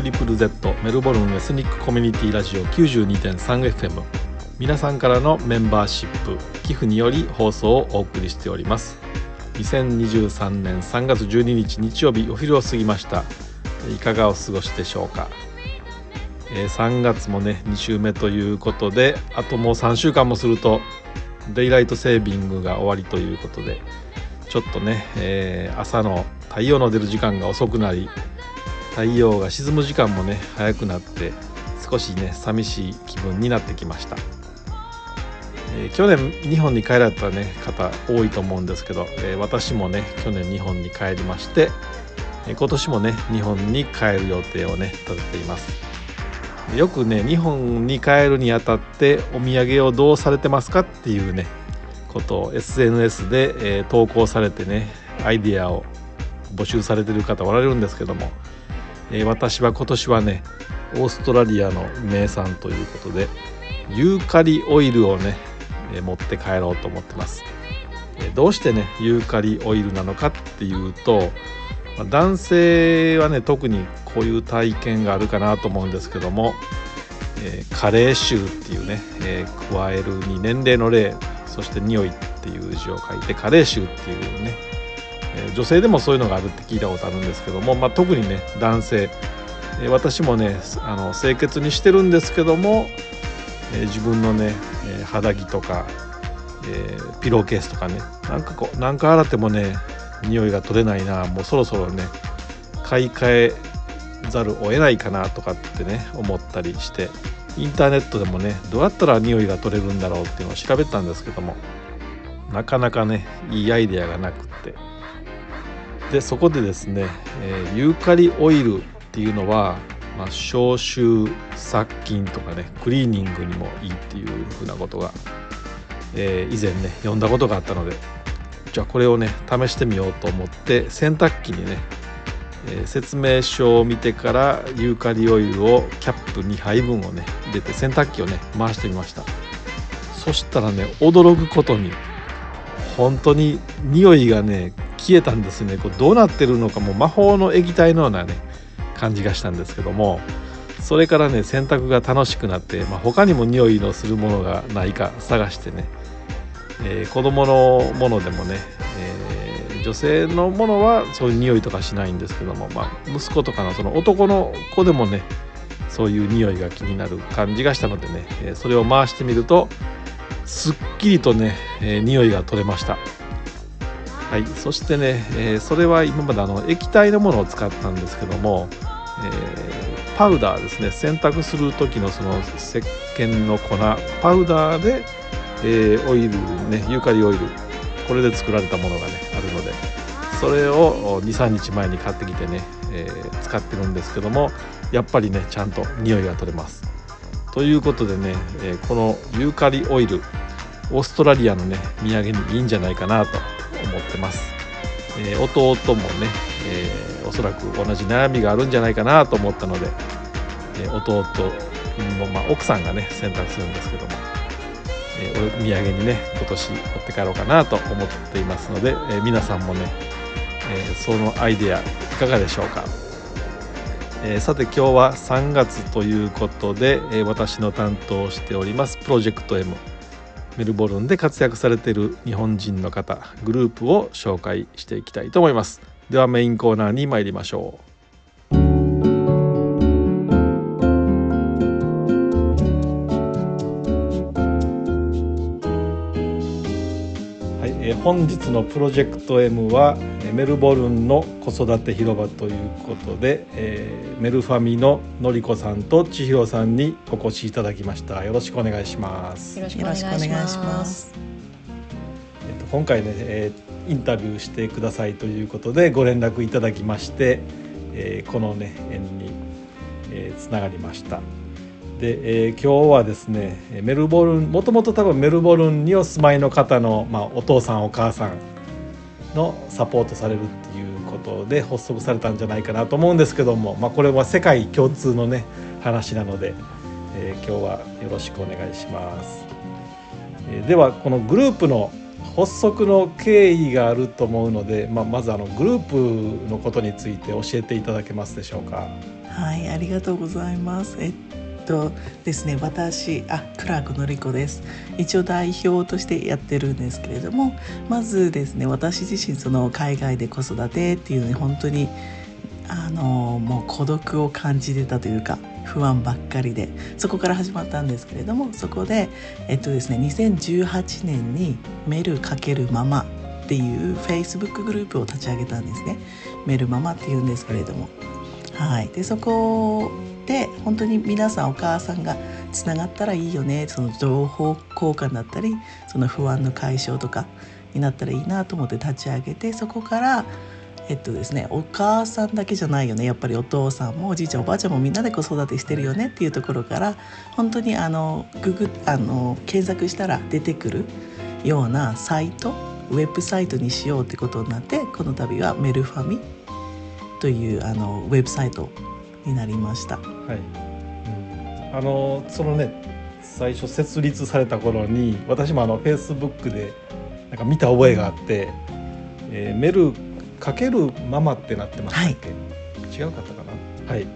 送は 3ZZZ メルボルンエスニックコミュニティラジオ 92.3FM 皆さんからのメンバーシップ寄付により放送をお送りしております。2023年3月12日日曜日お昼を過ぎました。いかがお過ごしでしょうか、えー、3月もね2週目ということであともう3週間もするとデイライトセービングが終わりということでちょっとね、えー、朝の太陽の出る時間が遅くなり太陽が沈む時間もね早くなって少しね寂しい気分になってきました、えー、去年日本に帰られた、ね、方多いと思うんですけど、えー、私もね去年日本に帰りまして、え今年もね日本に帰る予定をね立てています。よくね日本に帰るにあたってお土産をどうされてますかっていうねことを SNS で、えー、投稿されてねアイディアを募集されてる方おられるんですけども、えー、私は今年はねオーストラリアの名産ということでユーカリオイルをね、えー、持って帰ろうと思ってます、えー、どうしてねユーカリオイルなのかっていうとま男性はね特にこういう体験があるかなと思うんですけども、えー、加齢臭っていうね、え、加えるに年齢の例そして匂いっていう字を書いて加齢臭っていうね、え、女性でもそういうのがあるって聞いたことあるんですけども、まあ、特にね男性、え、私もねあの清潔にしてるんですけども、え、自分のね、え肌着とか、えピローケースとかねなんかこう何か洗ってもね匂いが取れないなもうそろそろね買い替えざるを得ないかなとかってね思ったりしてインターネットでもねどうやったら匂いが取れるんだろうっていうのを調べたんですけどもなかなかねいいアイデアがなくって。でそこでですね、えー、ユーカリオイルっていうのは、まあ、消臭殺菌とかねクリーニングにもいいっていうふうなことが、えー、以前ね読んだことがあったのでじゃあこれをね試してみようと思って洗濯機にねえー、説明書を見てからユーカリオイルをキャップ2杯分をね入れて洗濯機をね回してみました。そしたらね驚くことに本当に匂いがね消えたんですね。これどうなってるのかもう魔法の液体のようなね感じがしたんですけどもそれからね洗濯が楽しくなって、まあ、他にも匂いのするものがないか探してね、えー、子供のものでもね、えー女性のものはそういう匂いとかしないんですけども、まあ、息子とかのその男の子でもねそういう匂いが気になる感じがしたのでね、えそれを回してみるとすっきりとね、えー、匂いが取れました。はい。そしてね、えー、それは今まであの液体のものを使ったんですけども、えー、パウダーですね。洗濯する時のその石鹸の粉パウダーで、えー、オイルねユーカリオイルこれで作られたものがねあるのでそれを23日前に買ってきてね、えー、使ってるんですけどもやっぱりねちゃんと匂いが取れます。ということでね、え、このユーカリオイルオーストラリアのね土産にいいんじゃないかなと思ってます、えー、弟もね、えー、おそらく同じ悩みがあるんじゃないかなと思ったので、えー、弟も、まあ、奥さんがね選択するんですけどもえ、お土産にね今年持って帰ろうかなと思っていますので、え、皆さんもね、え、そのアイデアいかがでしょうか、えー、さて今日は3月ということで、えー、私の担当しておりますプロジェクト M メルボルンで活躍されている日本人の方グループを紹介していきたいと思います。ではメインコーナーに参りましょう。本日のプロジェクト M はメルボルンの子育て広場ということで、えー、メルファミののりこさんと千尋さんにお越しいただきました。よろしくお願いします。よろしくお願いします。えっと今回ね、えー、インタビューしてくださいということでご連絡いただきまして、えー、このね縁に、えー、つながりました。で、えー、今日はですねメルボルンもともと多分メルボルンにお住まいの方の、まあ、お父さんお母さんのサポートされるっていうことで発足されたんじゃないかなと思うんですけども、まあ、これは世界共通のね話なので、えー、今日はよろしくお願いします。えー、ではこのグループの発足の経緯があると思うので、まあ、まずあのグループのことについて教えていただけますでしょうか。はいありがとうございますえっとですね私あクラークのりこです。一応代表としてやってるんですけれどもまずですね私自身その海外で子育てっていうのに本当にあのもう孤独を感じてたというか不安ばっかりでそこから始まったんですけれどもそこでえっとですね2018年に「メル×ママ」っていうフェイスブックグループを立ち上げたんですね。メルママっていうんですけれども、はい、でそこで本当に皆さんお母さんがつながったらいいよね。その情報交換だったりその不安の解消とかになったらいいなと思って立ち上げてそこからえっとですね、お母さんだけじゃないよね。やっぱりお父さんもおじいちゃんおばあちゃんもみんなで子育てしてるよねっていうところから本当にあのググあの検索したら出てくるようなサイトウェブサイトにしようってことになってこの度はメルファミというあのウェブサイトになりました。はい。うん、あのそのね最初設立された頃に私もあのフェイスブックでなんか見た覚えがあって、えー、メルかけるママってなってましたっけ、はい、違うかったかな？はい。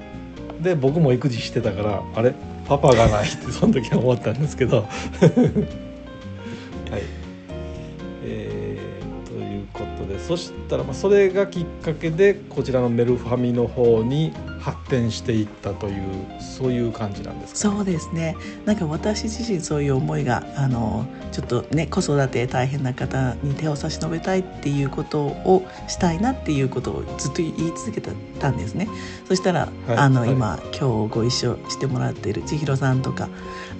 で僕も育児してたからあれ？パパがないって その時は思ったんですけど。はい。えー、ということでそしたらまあそれがきっかけでこちらのメルファミの方に発展していったというそういう感じなんですか、ね、そうですね。なんか私自身そういう思いがあのちょっとね子育て大変な方に手を差し伸べたいっていうことをしたいなっていうことをずっと言い続けたんですね。そしたら、はい、あの、はい、今今日ご一緒してもらっている千尋さんとか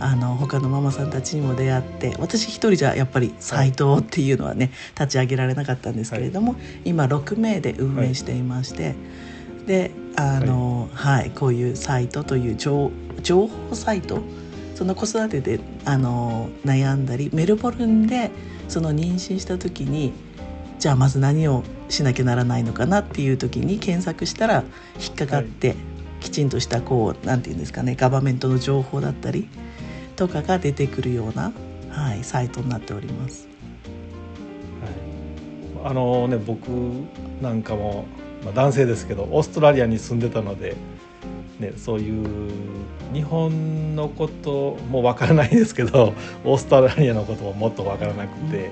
あの他のママさんたちにも出会って私一人じゃやっぱりサイトっていうのはね、立ち上げられなかったんですけれども、はい、今6名で運営していまして、であの、はい、はい、こういうサイトという情情報サイト？その子育てであの悩んだりメルボルンでその妊娠した時にじゃあまず何をしなきゃならないのかなっていう時に検索したら引っかかって、はい、きちんとしたこうなんていうんですかねガバメントの情報だったりとかが出てくるような、はい、サイトになっております。はい、あのね僕なんかもまあ、男性ですけどオーストラリアに住んでたので、ね、そういう日本のこともわからないですけど オーストラリアのことももっとわからなくて、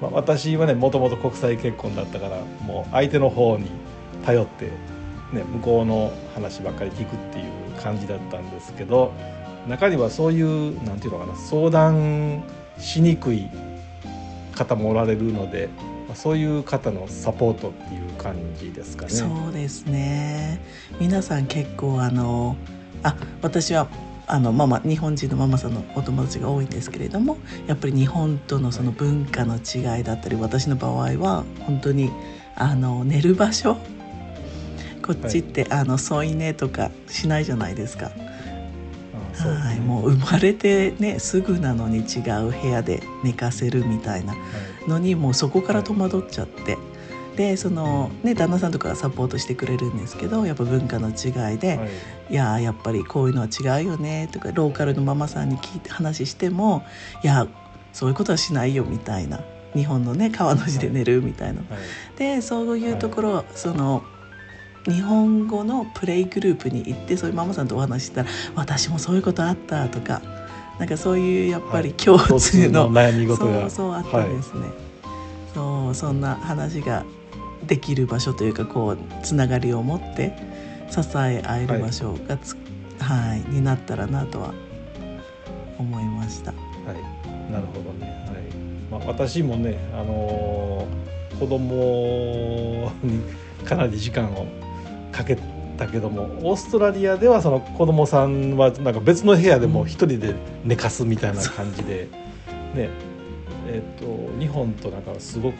まあ、私はねもともと国際結婚だったからもう相手の方に頼って、ね、向こうの話ばっかり聞くっていう感じだったんですけど中にはそういうなんていうのかな相談しにくい方もおられるのでそういう方のサポートっていう感じですかね。そうですね皆さん結構あのあ私はあのママ日本人のママさんのお友達が多いんですけれどもやっぱり日本とのその文化の違いだったり、私の場合は本当にあの寝る場所？こっちって、はい、あの添い寝とかしないじゃないですか。はい、もう生まれてねすぐなのに違う部屋で寝かせるみたいなのに、もうそこから戸惑っちゃって。でそのね旦那さんとかがサポートしてくれるんですけどやっぱ文化の違いで「はい、いややっぱりこういうのは違うよね」とかローカルのママさんに聞いて話しても「いやそういうことはしないよ」みたいな。日本のね川の字で寝るみたいな。はい、でそういうところ、はい、その日本語のプレイグループに行ってそういうママさんとお話したら「私もそういうことあった」とかなんかそういうやっぱり共通の、はい、悩み事がそうそうあったんですね。はい、そうそんな話ができる場所というかこうつながりを持って支え合える場所がつ、はい、はい、になったらなとは思いました。はい、なるほどね。はい。まあ私もね、あのー、子供にかなり時間をかけたけどもオーストラリアではその子供さんはなんか別の部屋でも一人で寝かすみたいな感じで、ねえーと、日本となんかすごく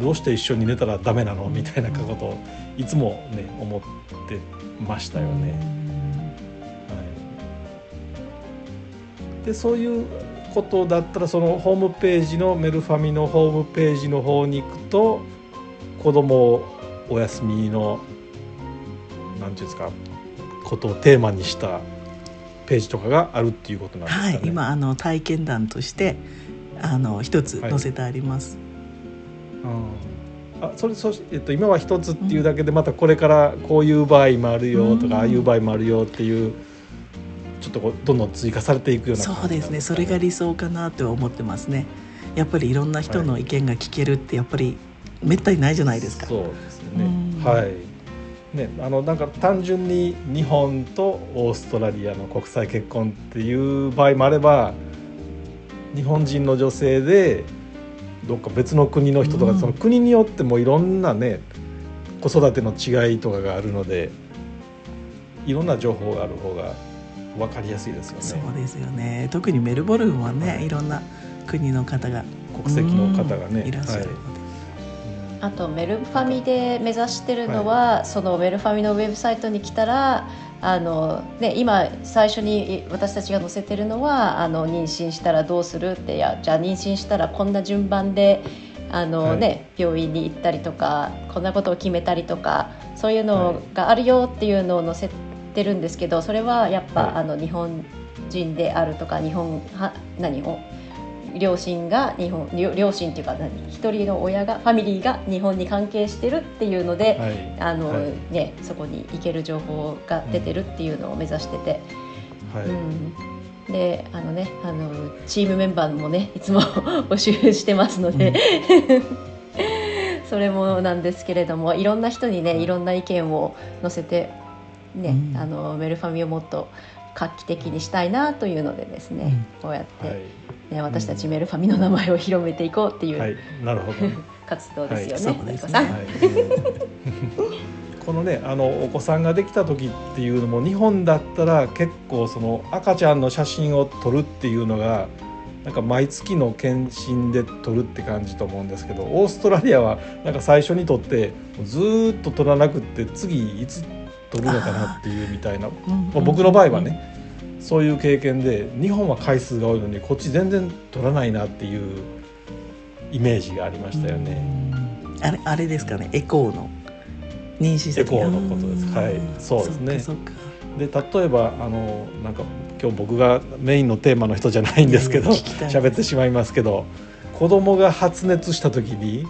どうして一緒に寝たらダメなの？みたいなことをいつもね思ってましたよね。はい、でそういうことだったらそのホームページのメルファミのホームページの方に行くと子供お休みのなんていうんですかことをテーマにしたページとかがあるっていうことなんですかね。はい、今あの体験談としてあの一つ載せてあります。はい、あそれそし、えっと、今は一つっていうだけでまたこれからこういう場合もあるよとか、うん。ああいう場合もあるよっていうちょっとこうどんどん追加されていくような感じそうですね。それが理想かなとは思ってますね。やっぱりいろんな人の意見が聞けるってやっぱりめったにないじゃないですか。そうですよね。うん。はいねあのなんか単純に日本とオーストラリアの国際結婚っていう場合もあれば日本人の女性でどっか別の国の人とか、うん。その国によってもいろんなね子育ての違いとかがあるのでいろんな情報がある方が分かりやすいですよね。そうですよね。特にメルボルンはね、はい。い、ろんな国の方が国籍の方がね、うんいらっしゃる。ので、あとメルファミで目指してるのは、そのメルファミのウェブサイトに来たらあの、ね、今最初に私たちが載せてるのはあの妊娠したらどうするっていやじゃあ妊娠したらこんな順番であの、ね病院に行ったりとかこんなことを決めたりとかそういうのがあるよっていうのを載せてるんですけどそれはやっぱ、はい。あの日本人であるとか日本は何を？両親が日本両両親っていうか何？一人の親がファミリーが日本に関係してるっていうので、はい。あのはい。ね、そこに行ける情報が出てるっていうのを目指してて、はい。うん。であのねあのチームメンバーもねいつも 募集してますので、それもなんですけれどもいろんな人にねい。ろんな意見を載せて、ねうん。あのメルファミをもっと画期的にしたいなというのでですね、こうやって、はいね、私たちメルファミの名前を広めていこうっていう、はい、なるほど。活動ですよはいね、そうですね。さん。はい。このねあのお子さんができた時っていうのも日本だったら結構その赤ちゃんの写真を撮るっていうのがなんか毎月の検診で撮るって感じと思うんですけどオーストラリアはなんか最初に撮ってずーっと撮らなくって次いつ撮るのかなっていうみたいな。うん。まあ僕の場合はねそういう経験で日本は回数が多いのにこっち全然撮らないなっていうイメージがありましたよね。うん。あれあれですかね。エコーの。妊娠エコーのことです。んはい。そうですね。で例えばあのなんか今日僕がメインのテーマの人じゃないんですけど喋ってしまいますけど子供が発熱した時に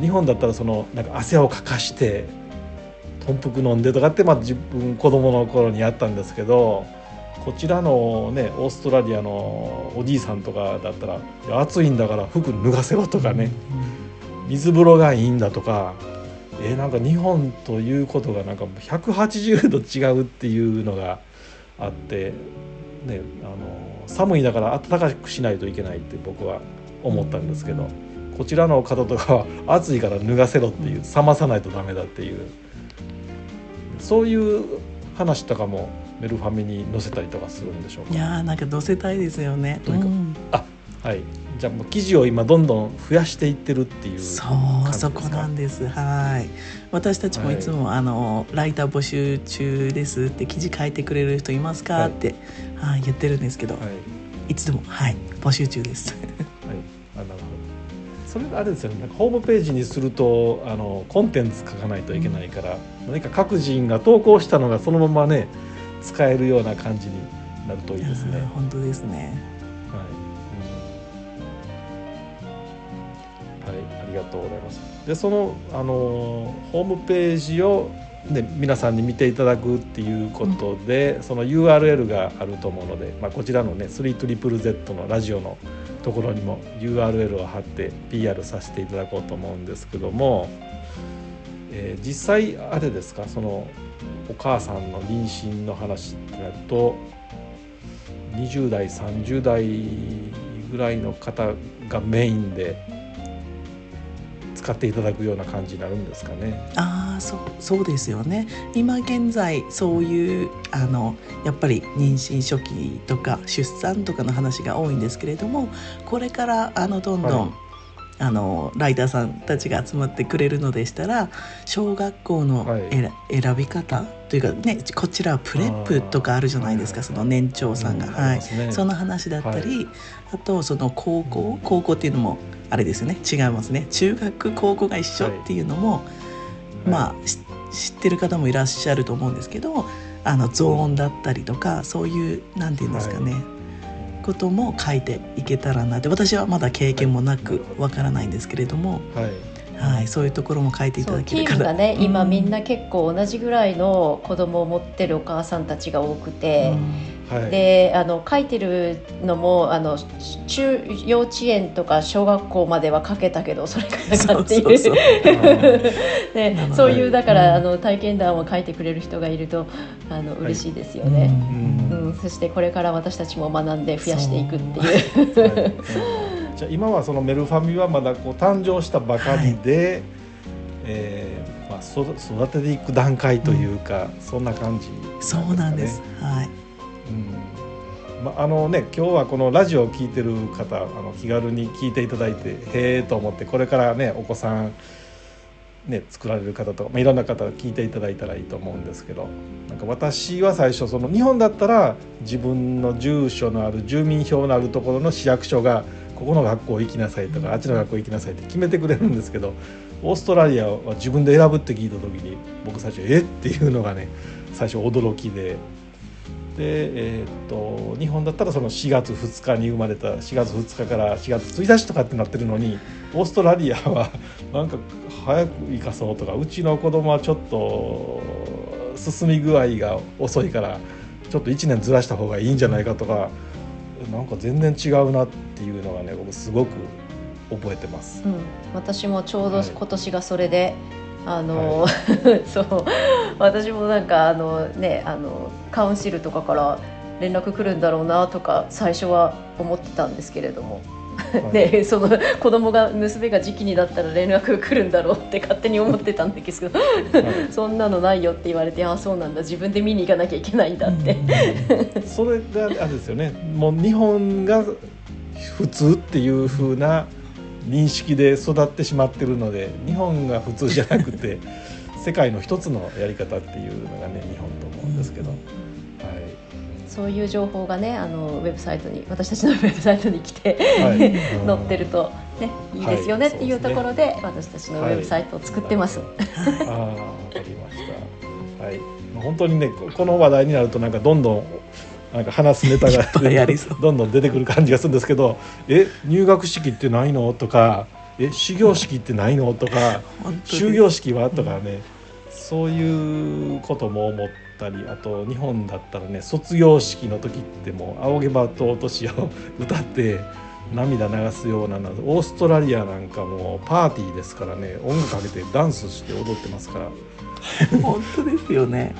日本だったらそのなんか汗をかかして豚腹飲んでとかって、まあ、自分子供の頃にやったんですけどこちらのねオーストラリアのおじいさんとかだったら「いや暑いんだから服脱がせろ」とかね、水風呂がいいんだとかえーなんか日本ということがなんか180度違うっていうのがあって、ね、あの寒いだから暖かくしないといけないって僕は思ったんですけどこちらの方とかは暑いから脱がせろっていう冷まさないとダメだっていう。そういう話とかもメルファミに載せたりとかするんでしょうか？いやーなんか載せたいですよね。うん。はい。じゃあもう記事を今どんどん増やしていってるっていうそうそこなんです。はい。私たちもいつも、あのライター募集中ですって記事書いてくれる人いますか、はい。って、はい、言ってるんですけど、はい。い、つでもはい。募集中です。はい、あなるほど。それあれですよね。なんかホームページにするとあのコンテンツ書かないといけないから、何か各人が投稿したのがそのままね使えるような感じになるといいですね。本当ですねうんはい、ありがとうございます。でそのあのホームページをね、皆さんに見ていただくっていうことで、その URL があると思うので、まあ、こちらのね 3ZZZ のラジオのところにも URL を貼って PR させていただこうと思うんですけども、えー実際あれですか？そのお母さんの妊娠の話ってなると20代30代ぐらいの方がメインで使っていただくような感じになるんですかね。ああそうそうですよね。今現在そういうあのやっぱり妊娠初期とか出産とかの話が多いんですけれどもこれからあのどんどん、はい。あのライターさんたちが集まってくれるのでしたら小学校のはい。選び方というかねこちらはプレップとかあるじゃないですかその年長さんが、うんはい。ね。その話だったり、はあとその高校うん。高校っていうのもあれですよね。違いますね。中学高校が一緒っていうのも、まあし知ってる方もいらっしゃると思うんですけどあのゾーンだったりとかそういうなんていうんですかね、ことも書いていけたらなって私はまだ経験もなくわからないんですけれども、はい、はい、そういうところも書いていただけるからームがね、今みんなな結構同じぐらいの子供を持ってるお母さんたちが多くて、はい。であの書いてるのもあの中幼稚園とか小学校までは書けたけどそれからかっていう。ねそういうだから、うん。あの体験談を書いてくれる人がいるとあの嬉しいですようね。ん。うん。そしてこれから私たちも学んで増やしていくっていう。はいうんじゃあ今はそのメルファミはまだこう誕生したばかりで、えーまあ、そ育てていく段階というか、そんな感じ。そうなんです。はい。うん。まああのね今日はこのラジオを聞いてる方あの気軽に聞いていただいてへえと思ってこれからねお子さんね作られる方とか、まあ、いろんな方聞いていただいたらいいと思うんですけどなんか私は最初その日本だったら自分の住所のある住民票のあるところの市役所がここの学校行きなさいとかあっちの学校行きなさいって決めてくれるんですけどオーストラリアは自分で選ぶって聞いた時に僕最初えっ？ていうのがね最初驚きで。で、えーっと日本だったらその4月2日に生まれた4月2日から4月1日とかってなってるのにオーストラリアはなんか早く行かそうとかうちの子供はちょっと進み具合が遅いからちょっと1年ずらした方がいいんじゃないかとかなんか全然違うなっていうのがね僕すごく覚えてます。うん、私もちょうどはい。今年がそれで、あの、そう。私もなんかあのねあのカウンシルとかから連絡来るんだろうなとか最初は思ってたんですけれども、はい でその子供が娘が時期になったら連絡来るんだろうって勝手に思ってたんですけど、はい。そんなのないよって言われてああそうなんだ。自分で見に行かなきゃいけないんだって。それがあれですよね。もう日本が普通っていう風な認識で育ってしまってるので日本が普通じゃなくて 世界の一つのやり方っていうのがね日本と思うんですけど、はい、そういう情報がねあのウェブサイトに私たちの ウェブサイトに来て、はい。載ってると、ね、いいですよねはいっていうところで私たちのウェブサイトを作ってます。ああわかりました。はい。本当にねここの話題になるとなんかどんどんなんか話すネタが どんどん出てくる感じがするんですけど、え入学式ってないの？とか、え始業式ってないの？とか、終業式は？とかね、そういうことも思ったり、あと日本だったらね卒業式の時ってもう仰げばと落としを歌って。涙流すようなのオーストラリアなんかもうパーティーですからね音楽かけてダンスして踊ってますから。本当ですよね。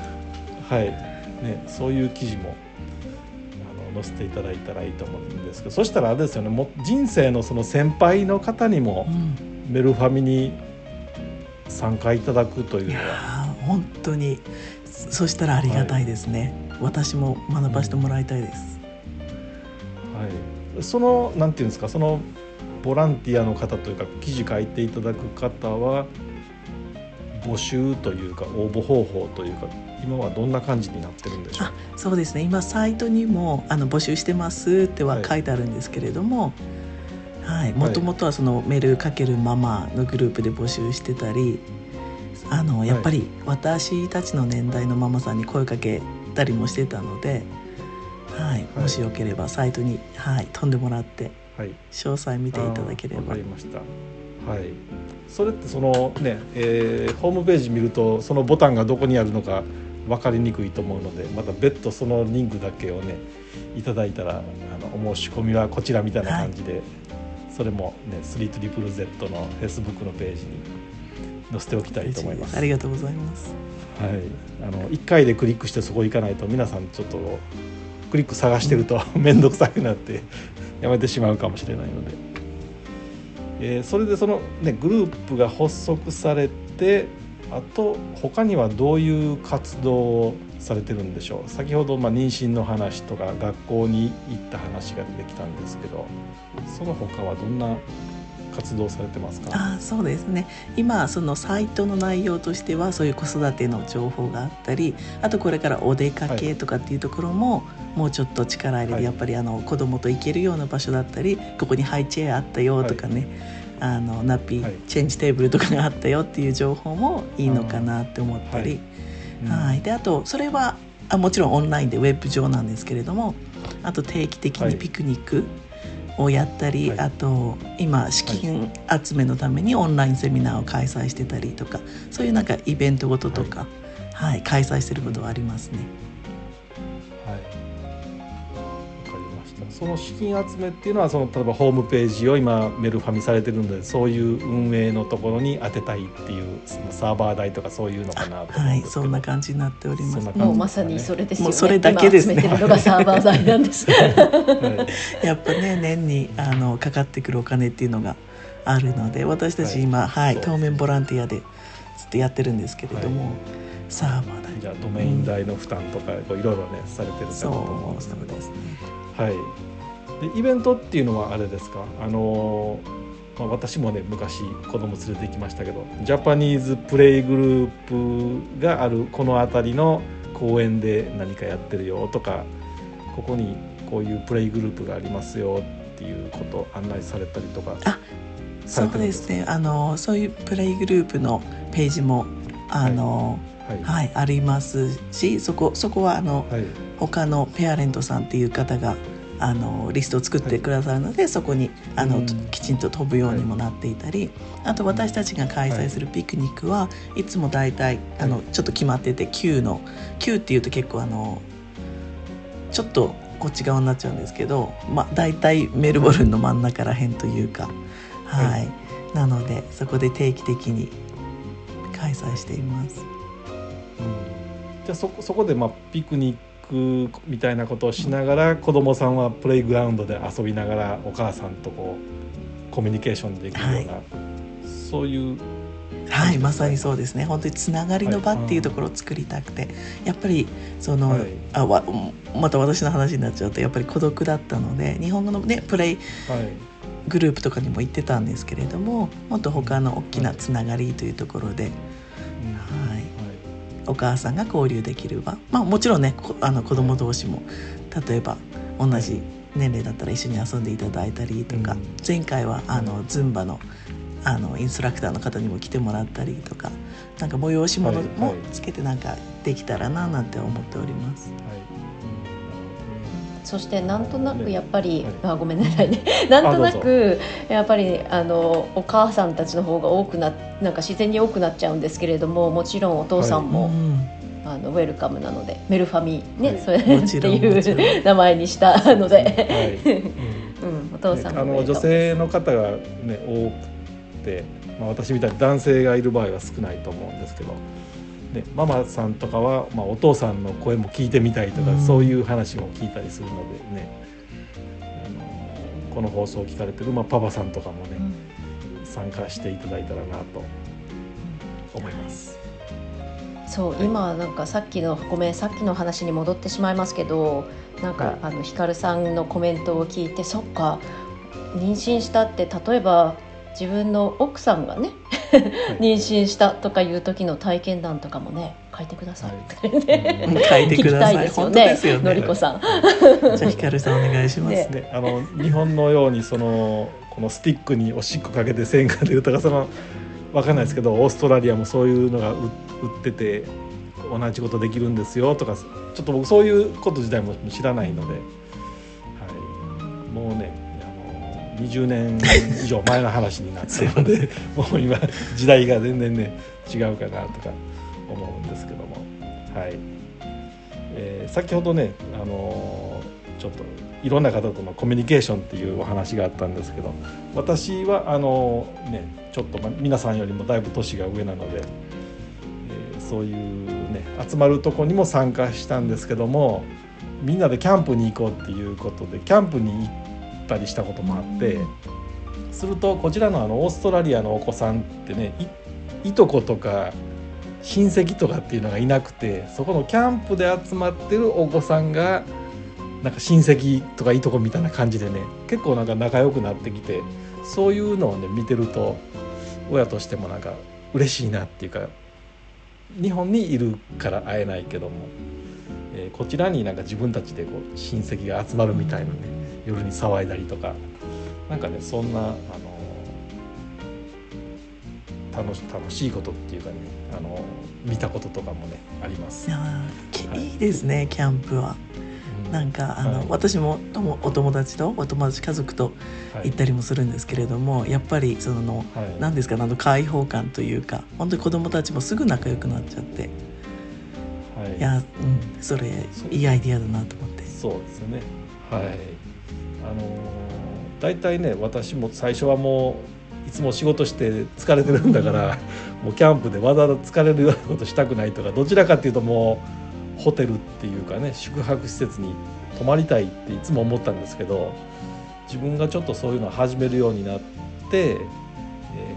はい、ね、そういう記事もあの載せていただいたらいいと思うんですけどそしたらあれですよねもう人生のその先輩の方にもうん。メルファミに参加いただくというのは、ー本当にそしたらありがたいですね、私も学ばせてもらいたいです、はい、そのなんていうんですかそのボランティアの方というか記事書いていただく方は募集というか応募方法というか今はどんな感じになってるんでしょう？あそうですね。今サイトにもあの募集してますってははい。書いてあるんですけれどもはい。もともとはそのメールかけるママのグループで募集してたりあのやっぱり私たちの年代のママさんに声かけたりもしてたので、はい。はい。もしよければサイトに、はい、飛んでもらってはい。詳細見ていただけれあーわばかりました。はい。それってそのね、えーホームページ見るとそのボタンがどこにあるのか分かりにくいと思うので、また別途そのリンクだけをねいただいたらあのお申し込みはこちらみたいな感じで、それもねスリートリプル Z のフェイスブックのページに載せておきたいと思います。ありがとうございます。はい。あの一回でクリックしてそこ行かないと皆さんちょっとクリック探してると面倒くさくなってやめてしまうかもしれないので、えーそれでそのねグループが発足されてあと他にはどういう活動をされてるんでしょう先ほどまあ妊娠の話とか学校に行った話が出てきたんですけどその他はどんな活動されてますか？あそうですね。今そのサイトの内容としてはそういう子育ての情報があったりあとこれからお出かけとかっていうところも、もうちょっと力入れはい。てやっぱりあの子供と行けるような場所だったりここにハイチェアあったよとかね、あのナピはい。チェンジテーブルとかがあったよっていう情報もいいのかなって思ったり、うん。はい、であとそれはあもちろんオンラインでウェブ上なんですけれどもあと定期的はい。にピクニック、をやったり、はいあと今資金集めのためにオンラインセミナーを開催してたりとかそういうなんかイベントごととか、はい開催してることはありますね。はい。その資金集めっていうのはその例えばホームページを今メルファミされてるのでそういう運営のところに当てたいっていうそのサーバー代とかそういうのかなとはい。そんな感じになっております。そんな感じもうまさにそれですよね。もうそれだけですね今集めてるのがサーバー代なんです。は いやっぱね年にあのかかってくるお金っていうのがあるので私たち今、はいそう当面ボランティアでずっとやってるんですけれども、はいサーバー代じゃあドメイン代の負担とかこういろいろねされてるかと思うんですけど。そうですね。はい。でイベントっていうのはあれですか？あのーまあ、私もね昔子供連れて行きましたけどジャパニーズプレイグループがあるこの辺りの公園で何かやってるよとかここにこういうプレイグループがありますよっていうことを案内されたりとかそうですね。あのそういうプレイグループのページもあの、はい。はいありますしそこそこはあのはい。他のペアレントさんっていう方があのリストを作ってくださるので、そこにあの、うん。きちんと飛ぶようにもなっていたり、あと私たちが開催するピクニックはいつも大体あの、はい。ちょっと決まってて9の9っていうと結構あのちょっとこっち側になっちゃうんですけど、まあ、大体メルボルンの真ん中ら辺というか、はい。はい。なのでそこで定期的に開催しています。うん。じゃあそこそこでまあピクニックみたいなことをしながら子供さんはプレイグラウンドで遊びながらお母さんとこうコミュニケーションできるような、そういうはい、まさにそうですね。本当につながりの場っていうところを作りたくて、やっぱりその、はい。あわまた私の話になっちゃうとやっぱり孤独だったので日本語のねプレイはい。グループとかにも行ってたんですけれどももっと他の大きなつながりというところで、お母さんが交流できる場、まあ、もちろんねこあの子供同士も例えば同じ年齢だったら一緒に遊んでいただいたりとか、うん。前回はあのズンバのあのインストラクターの方にも来てもらったりとかなんか催し物もはいはい。つけてなんかできたらななんて思っております。はいそしてなんとなくやっぱり、はあごめんなさいね。なんとなくやっぱりあのお母さんたちの方が多くななんか自然に多くなっちゃうんですけれどももちろんお父さんも、うん。あのウェルカムなのでメルファミね、はい。それっていう名前にしたので、はい。うん。うん、お父さんあの女性の方がね多くて、まあ、私みたいに男性がいる場合は少ないと思うんですけど、ね、ママさんとかは、まあ、お父さんの声も聞いてみたいとか、うん。そういう話も聞いたりするのでね。あのこの放送を聞かれてる、まあ、パパさんとかもね、参加していただいたらなと思います。そう今なんかさっきのごめんさっきの話に戻ってしまいますけどなんか、はい。あのヒカルさんのコメントを聞いてそっか妊娠したって例えば自分の奥さんがね妊娠したとかいう時の体験談とかもね書いてください、はい。ね。うん。書いてください。たいですよ本当でねすよね。のりこさん。じゃあひかるさんお願いします。ね。であの日本のようにそのこのスティックにおしっこかけて線が出るとかそのわかんないですけどオーストラリアもそういうのが売売ってて同じことできるんですよとかちょっと僕そういうこと自体も知らないので、はい、もうね20年以上前の話になってるのでもう今時代が全然ね違うかなとか思うんですけどもはい。えー先ほどね、あのーちょっといろんな方とのコミュニケーションっていうお話があったんですけど私はあのーねちょっと、ま、皆さんよりもだいぶ年が上なので、えーそういうね集まるとこにも参加したんですけどもみんなでキャンプに行こうっていうことでキャンプに行ったりしたこともあってするとこちらのあのオーストラリアのお子さんってねいいとことか親戚とかっていうのがいなくてそこのキャンプで集まってるお子さんがなんか親戚とかいとこみたいな感じでね結構なんか仲良くなってきてそういうのをね見てると親としてもなんか嬉しいなっていうか日本にいるから会えないけども、えーこちらになんか自分たちでこう親戚が集まるみたいなね夜に騒いだりとか。なんかねそんなあの楽し楽しいことっていうかねあの見たこととかもねあります。あーきはい。いいですねキャンプは。うなんかあの、はい。私もともお友達とお友達家族とはい。行ったりもするんですけれども、やっぱりそのはい。何ですかねあの開放感というか本当に子供たちもすぐ仲良くなっちゃって。はい。いや、うん、それいいアイディアだなと思って。そうですよね。はいあのー大体ね私も最初はもういつも仕事して疲れてるんだから もうキャンプでわざわざ疲れるようなことしたくないとかどちらかっていうともうホテルっていうかね宿泊施設に泊まりたいっていつも思ったんですけど自分がちょっとそういうのを始めるようになって、えー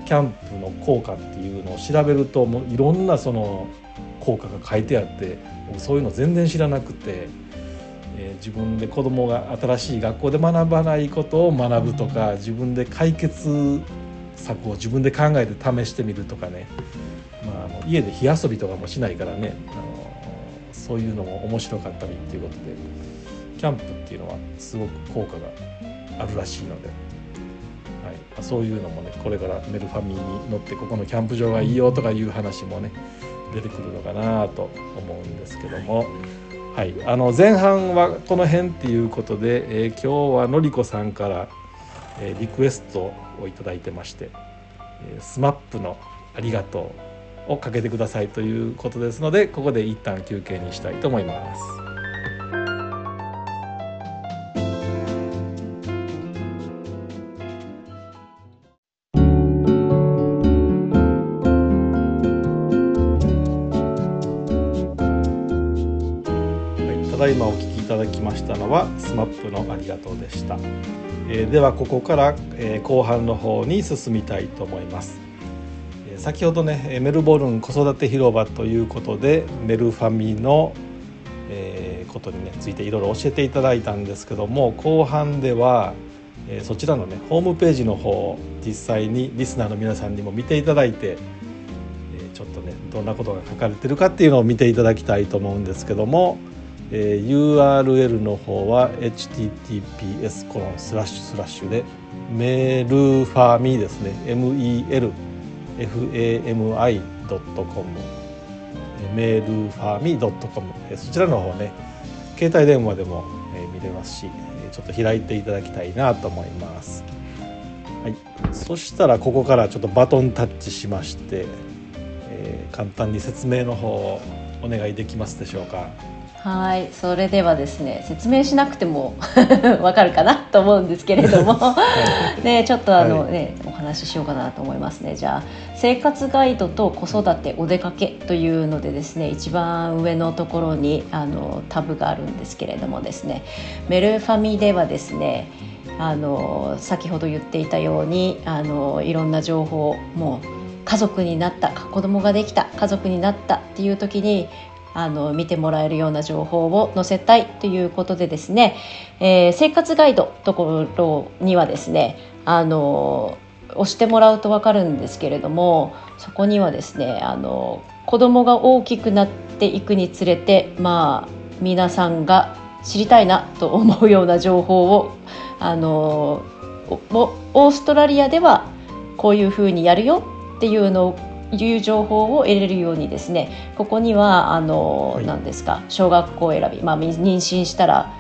キャンプの効果っていうのを調べるともういろんなその効果が書いてあって僕そういうの全然知らなくて。え自分で子供が新しい学校で学ばないことを学ぶとか自分で解決策を自分で考えて試してみるとかね、まあ、の家で火遊びとかもしないからね。あのそういうのも面白かったりっていうことでキャンプっていうのはすごく効果があるらしいので、はい、そういうのもねこれからメルファミに載ってここのキャンプ場がいいよとかいう話もね出てくるのかなと思うんですけども。はい、あの前半はこの辺っていうことで、えー今日はのりこさんから、えーリクエストを頂いてまして「えー、 SMAP のありがとう」をかけてくださいということですのでここで一旦休憩にしたいと思います。ただきましたのは SMAP のありがとうでした、えーではここから、えー後半の方に進みたいと思います、えー先ほどねメルボルン子育て広場ということでメルファミの、えーことにねついていろいろ教えていただいたんですけども後半では、えーそちらのねホームページの方を実際にリスナーの皆さんにも見ていただいてちょっとねどんなことが書かれてるかっていうのを見ていただきたいと思うんですけども、えー URL の方は https コロンスラッシュスラッシュでメールファミですね melfami.com メールファミ .com そちらの方ね携帯電話でも見れますしちょっと開いていただきたいなと思います。はい、そしたらここからちょっとバトンタッチしまして、えー簡単に説明の方をお願いできますでしょうか。はい、それではですね、説明しなくても わかるかなと思うんですけれども、ね、ちょっとあの、はい。ね、お話ししようかなと思いますね。じゃあ、生活ガイドと子育てお出かけというのでですね、一番上のところにあのタブがあるんですけれどもですね、メルファミではですね、あの先ほど言っていたようにあのいろんな情報もう家族になった子供ができた家族になったっていう時にあの見てもらえるような情報を載せたいということでですね、えー生活ガイドところにはですねあの押してもらうと分かるんですけれどもそこにはですねあの子供が大きくなっていくにつれてまあ皆さんが知りたいなと思うような情報をあのオーストラリアではこういうふうにやるよっていうのをいう情報を得れるようにですねここにはあの、はい。何ですか小学校選び、まあ、み妊娠したら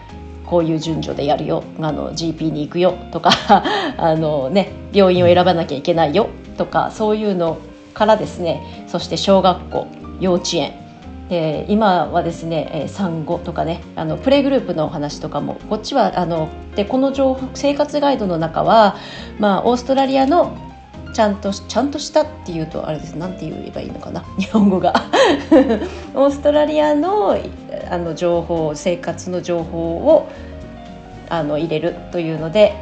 こういう順序でやるよあの GP に行くよとか あの、ね、病院を選ばなきゃいけないよとかそういうのからですねそして小学校幼稚園で今はですねえー産後とかねあのプレイグループのお話とかもこっちはあのでこの情報生活ガイドの中は、まあ、オーストラリアのちゃんとちゃんとしたっていうとあれです。なんて言えばいいのかな？日本語が。オーストラリアのあの情報生活の情報をあの入れるというので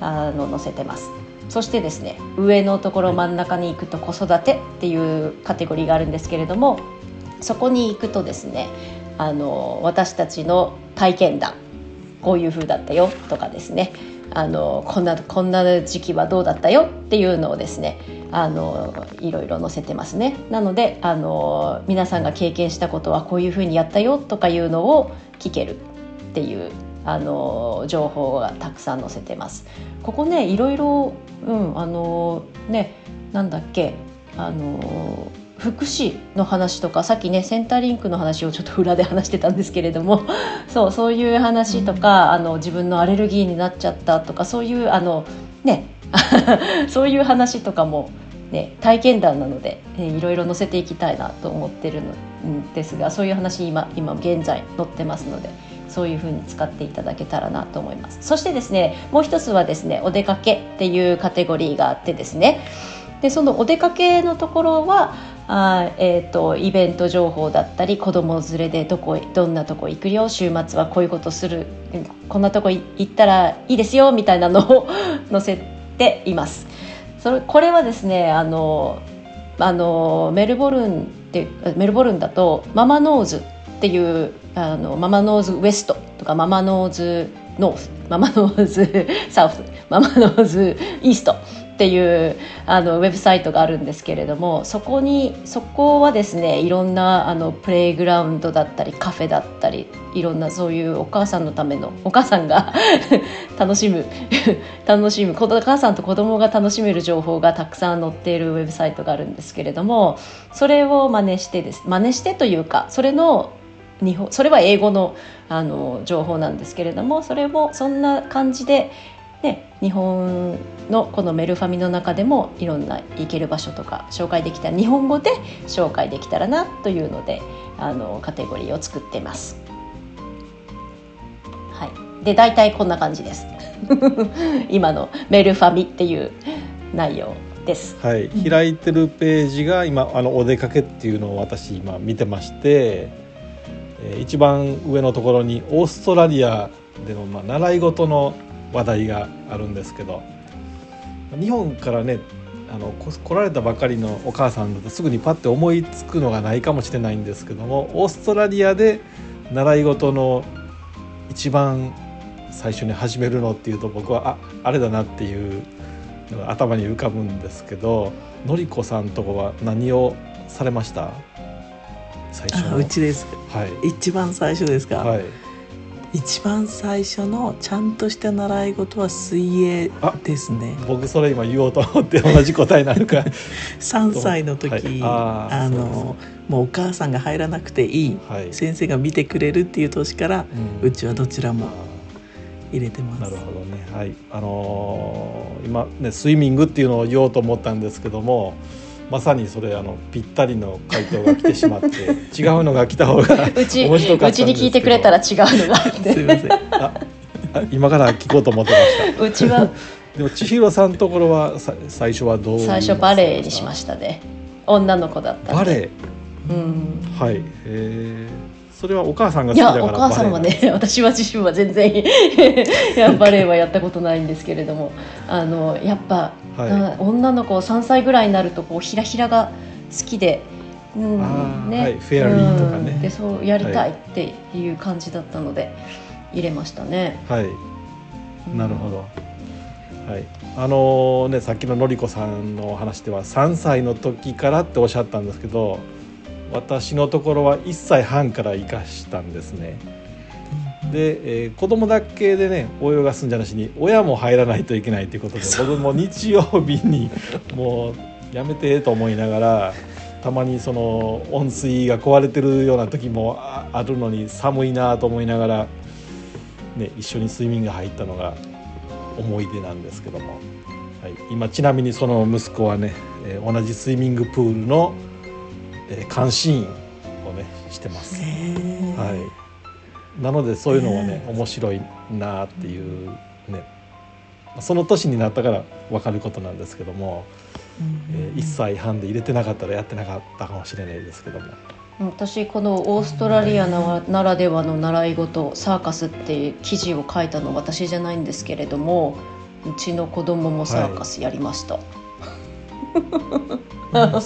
あの載せてます。そしてですね上のところ真ん中に行くと子育てっていうカテゴリーがあるんですけれどもそこに行くとですねあの私たちの体験談こういう風だったよとかですね。あのこんなこんな時期はどうだったよっていうのをですねあのいろいろ載せてますね。なのであの皆さんが経験したことはこういう風にやったよとかいうのを聞けるっていうあの情報がたくさん載せてます。ここねいろいろうんあのねなんだっけあの福祉の話とかさっきねセンターリンクの話をちょっと裏で話してたんですけれども そうそういう話とか、あの自分のアレルギーになっちゃったとかそういうあのね そういう話とかも、ね、体験談なので、えーいろいろ載せていきたいなと思ってるんですがそういう話今今現在載ってますのでそういうふうに使っていただけたらなと思います。そしてですねもう一つはですねお出かけっていうカテゴリーがあってですね。でそのお出かけのところはあ、えー、とイベント情報だったり子供連れでどこどんなとこ行くよ週末はこういうことするこんなとこ行ったらいいですよみたいなのを 載せています。それこれはですねあのあのメルボルンってメルボルンだとママノーズっていうあのママノーズウエストとかママノーズノースママノーズ サウスママノーズイーストっていうあのウェブサイトがあるんですけれどもそこにそこはですねいろんなあのプレイグラウンドだったりカフェだったりいろんなそういうお母さんのためのお母さんが 楽しむ 楽しむお母さんと子供が楽しめる情報がたくさん載っているウェブサイトがあるんですけれどもそれを真似してです真似してというかそれの日本それは英語のあの情報なんですけれどもそれもそんな感じで、ね、日本のこのメルファミの中でもいろんな行ける場所とか紹介できたら日本語で紹介できたらなというのであのカテゴリーを作っています。はい、で大体こんな感じです。今のメルファミっていう内容です。はい、開いてるページが今あのお出かけっていうのを私今見てまして、えー一番上のところにオーストラリアでのまあ習い事の話題があるんですけど日本からねあのこ来られたばかりのお母さんだとすぐにパッて思いつくのがないかもしれないんですけどもオーストラリアで習い事の一番最初に始めるのっていうと僕はああれだなっていうのが頭に浮かぶんですけどのりこさんとこは何をされました？最初うちです。はい。一番最初ですか、はい一番最初のちゃんとした習い事は水泳ですね。僕それ今言おうと思って同じ答えになるか3 歳の時、はい。あーあのもうお母さんが入らなくていい。はい、先生が見てくれるっていう年からうん。うちはどちらもあ入れてます。ーなるほどね。はい。あのー今ねスイミングっていうのを言おうと思ったんですけどもまさにそれあのぴったりの回答が来てしまって 違うのが来た方がうち面白かったんですけど。うちに聞いてくれたら違うのがあっ すいてませんああ今から聞こうと思ってました。うちは。でも千尋さんのところはさ最初はどう最初バレエにしましたね。女の子だったバレエ？うん。はい。えー、それはお母さんが好いやお母さんはね私は自身は全然いやバレエはやったことないんですけれども。あのやっぱ、はい。あ女の子3歳ぐらいになるとこうひらひらが好きで、うん。あーはい。フェアリーとかね。うん。でそうやりたいっていう感じだったので入れましたね。はい。うん。なるほど。はい。あのねさっきののりこさんのお話では3歳の時からっておっしゃったんですけど、私のところは1歳半から生かしたんですね。で、えー子供だけでね泳がすんじゃなしに親も入らないといけないということで僕も日曜日にもうやめてと思いながらたまにその温水が壊れてるような時もああるのに寒いなと思いながら、ね、一緒にスイミング入ったのが思い出なんですけども、はい、今ちなみにその息子はね、えー同じスイミングプールの、えー監視員をねしてます。はい、なのでそういうのはね、ね面白いなっていうね。その年になったから分かることなんですけども、うんえー1歳半で入れてなかったらやってなかったかもしれないですけども。私このオーストラリアなならではの習い事サーカスっていう記事を書いたの私じゃないんですけれどもうちの子供もサーカスやりました、うん。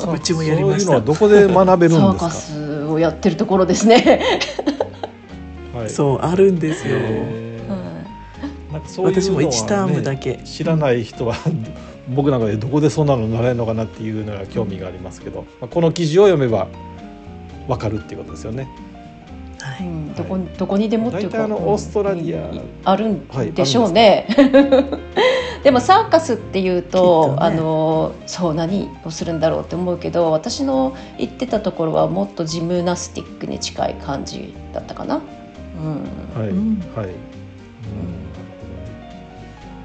うちもやりました。そういうのはどこで学べるんサーカですスをやってるところですね、か、はい、そうあるんですよ、なんかそういうのは、ね、私も1タームだけ。知らない人は 僕なんかでどこでそんなの習えるのかなっていうのが興味がありますけど、まあ、この記事を読めば分かるっていうことですよね。はい。うん、どこにどこにでもっていうか大体あのオーストラリア。うんあるんはいでしょうね。でもサーカスっていうと、きっとね。あのそう何をするんだろうって思うけど私の行ってたところはもっとジムナスティックに近い感じだったかな。うんはい、うん。はい、うん。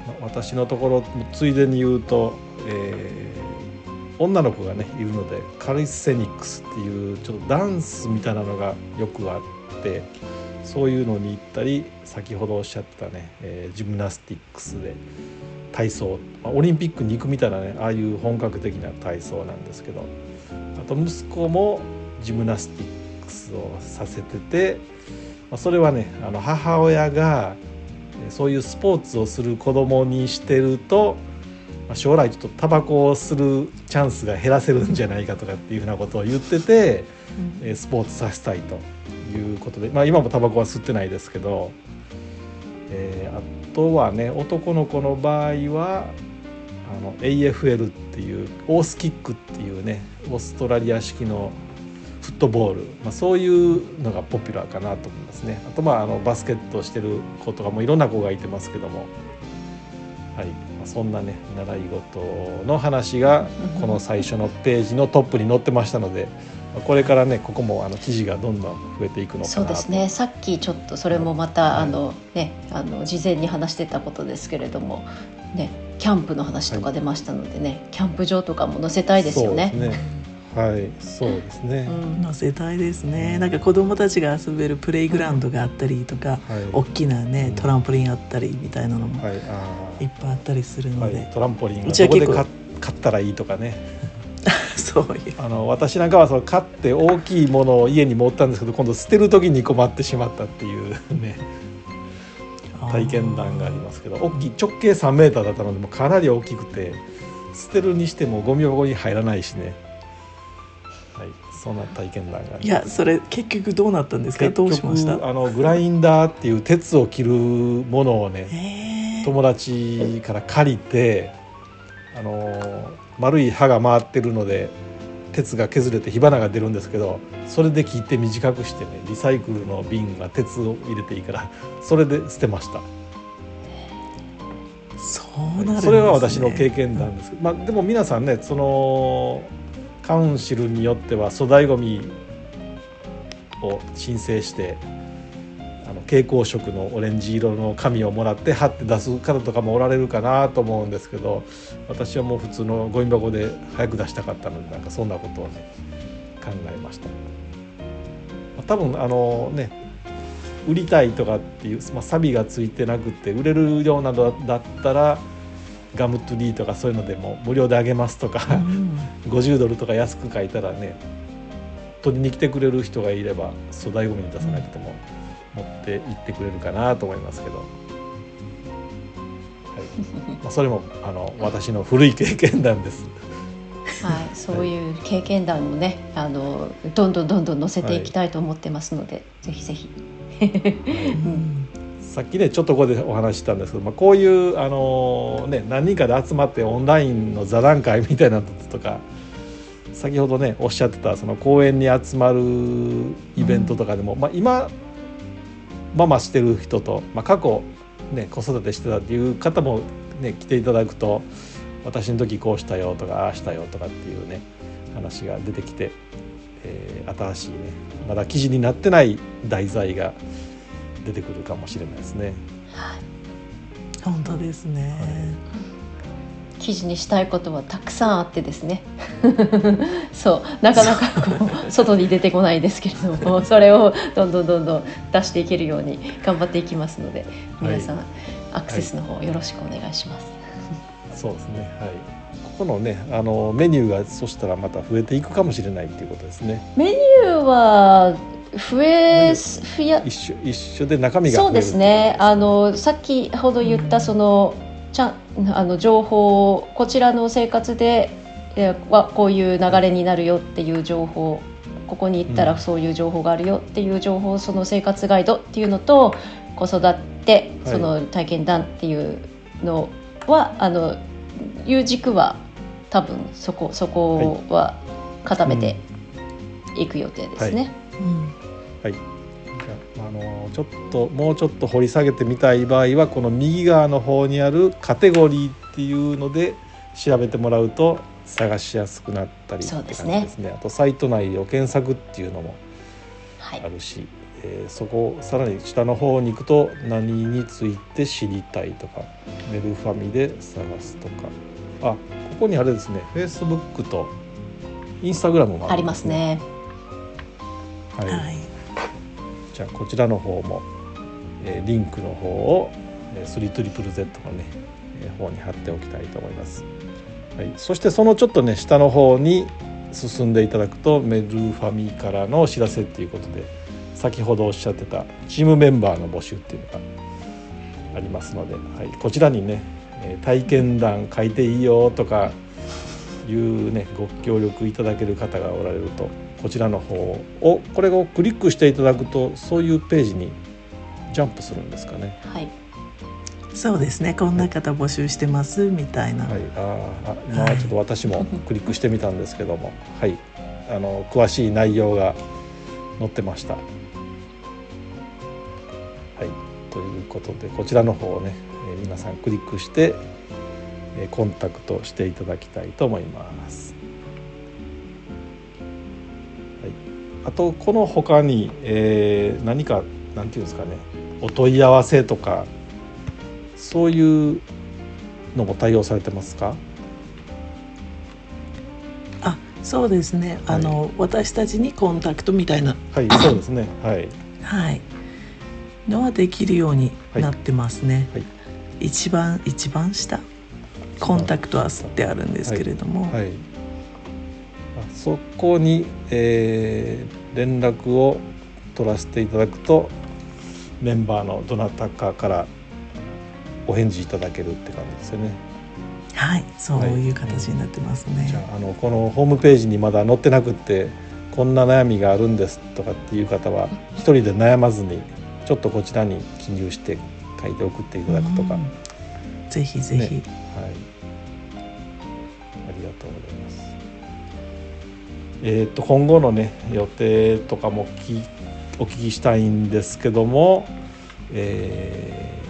まあ私のところついでに言うと、えー女の子がねいるのでカリスセニックスっていうちょっとダンスみたいなのがよくあってそういうのに行ったり先ほどおっしゃってたね、えージムナスティックスで体操、まあ、オリンピックに行くみたいなねああいう本格的な体操なんですけどあと息子もジムナスティックスをさせててまあそれはねあの母親がえーそういうスポーツをする子供にしてると、まあ将来ちょっとタバコをするチャンスが減らせるんじゃないかとかっていうふうなことを言ってて、えースポーツさせたいということで、まあ、今もタバコは吸ってないですけど、えーあとはね男の子の場合はあの AFL っていうオースキックっていうねオーストラリア式のフットボール、まあ、そういうのがポピュラーかなと思いますね。あとまああのバスケットをしてる子とかもいろんな子がいてますけども、はい。まあ、そんなね習い事の話がこの最初のページのトップに載ってましたのでまあこれからねここもあの記事がどんどん増えていくのそうですね。さっきちょっとそれもまた、はい。あのねあの事前に話してたことですけれどもねキャンプの話とか出ましたのでね、キャンプ場とかも載せたいですよね。そうですねはいそうですね、うん乗せたいですね。なんか子供たちが遊べるプレイグラウンドがあったりとか、はい。大きなねトランポリンあったりみたいなのもはいっぱいあったりするーので、はい、トランポリンうがどこで買買ったらいいとかね。そういうあの私なんかはその買って大きいものを家に持ったんですけど今度捨てる時に困ってしまったっていうね体験談がありますけど大きい直径3メーターだったのでもうかなり大きくて捨てるにしてもゴミ箱に入らないしね。はいそんな体験談がいやそれ結局どうなったんですか？どうしました？あのグラインダーっていう鉄を切るものをねえー。友達から借りてあの丸い刃が回ってるので鉄が削れて火花が出るんですけどそれで切って短くしてねリサイクルの瓶が鉄を入れていいからそれで捨てました。そうなるんです、ね、それは私の経験談です、まあ、でも皆さんねそのカウンシルによっては粗大ごみを申請してあの蛍光色のオレンジ色の紙をもらって貼って出す方とかもおられるかなと思うんですけど私はもう普通のゴミ箱で早く出したかったのでなんかそんなことをね考えました。多分あのね売りたいとかっていう、まあ、サビがついてなくて売れるようなのだったらガムトゥリーとかそういうのでも無料であげますとか、うん。50ドルとか安く書いたらね取りに来てくれる人がいれば粗大ごみに出さなくても持って行ってくれるかなと思いますけど、はい。まあ、それもあの私の古い経験談です。はい、そういう経験談もね、あのどんどんどんどん載せていきたいと思ってますので、ぜひぜひ。うんさっきねちょっとここでお話ししたんですけど、まあ、こういう、あのね、何人かで集まってオンラインの座談会みたいなのとか先ほどねおっしゃってたその公園に集まるイベントとかでも、まあ、今ママしてる人と、まあ、過去、ね、子育てしてたっていう方も、ね、来ていただくと私の時こうしたよとかああしたよとかっていうね話が出てきて、えー新しいねまだ記事になってない題材が出てくるかもしれないですね。本当ですね、記事にしたいことはたくさんあってですね そうなかなかこう外に出てこないですけれども それをどんどんどんどん出していけるように頑張っていきますので皆さん、アクセスの方よろしくお願いします。そうですね。はい。ここのね、あのメニューがそしたらまた増えていくかもしれないっていうことですね。メニューは増え増や一緒一緒で中身がそうですね。あのさっきほど言ったそのちゃんあの情報こちらの生活でえーはこういう流れになるよっていう情報ここに行ったうん。らそういう情報があるよっていう情報その生活ガイドっていうのと子育てはい。その体験談っていうのは、あのいう軸は多分そこそこは固めていく予定ですね。うんはい。じゃああのちょっともうちょっと掘り下げてみたい場合はこの右側の方にあるカテゴリーっっていうので調べてもらうと探しやすくなったりって感じですね。すね。あとサイト内を検索っていうのもあるし、はい、えー、そこさらに下の方に行くと何について知りたいとかメルファミで探すとか。あここにあれですね。フェイスブックとインスタグラムもありますね。はい、はい、じゃあこちらの方も、えー、リンクの方を 3ZZZ のね方に貼っておきたいと思います。はい、そしてそのちょっとね下の方に進んでいただくとメルファミからのお知らせっていうことで先ほどおっしゃってたチームメンバーの募集っていうのがありますので、はい、こちらにね体験談書いていいよとかいうねご協力いただける方がおられるとこちらの方をこれをクリックしていただくとそういうページにジャンプするんですかね。はい。そうですね。こんな方募集してますみたいな、はい、ああ今はちょっと私もクリックしてみたんですけども。はい。あの詳しい内容が載ってました。はい。ということでこちらの方をね、え皆さんクリックして、えコンタクトしていただきたいと思います、あとこの他に、えー、何かなんていうんですかねお問い合わせとかそういうのも対応されてますか？あそうですね、はい、あの私たちにコンタクトみたいな。はいそうですね。はい。はい。のはできるようになってますね、はい、一番一番下？コンタクトアスってあるんですけれども、はい、あそこに、えー、連絡を取らせていただくとメンバーのどなたかからお返事いただけるって感じですよね。はい、そういう形になってますね。はい、じゃああのこのホームページにまだ載ってなくってこんな悩みがあるんですとかっていう方は一人で悩まずにちょっとこちらに記入して書いて送っていただくとか、ぜひぜひ、ね、はい、ありがとうございます。えー、っと今後のね予定とかもきお聞きしたいんですけども、え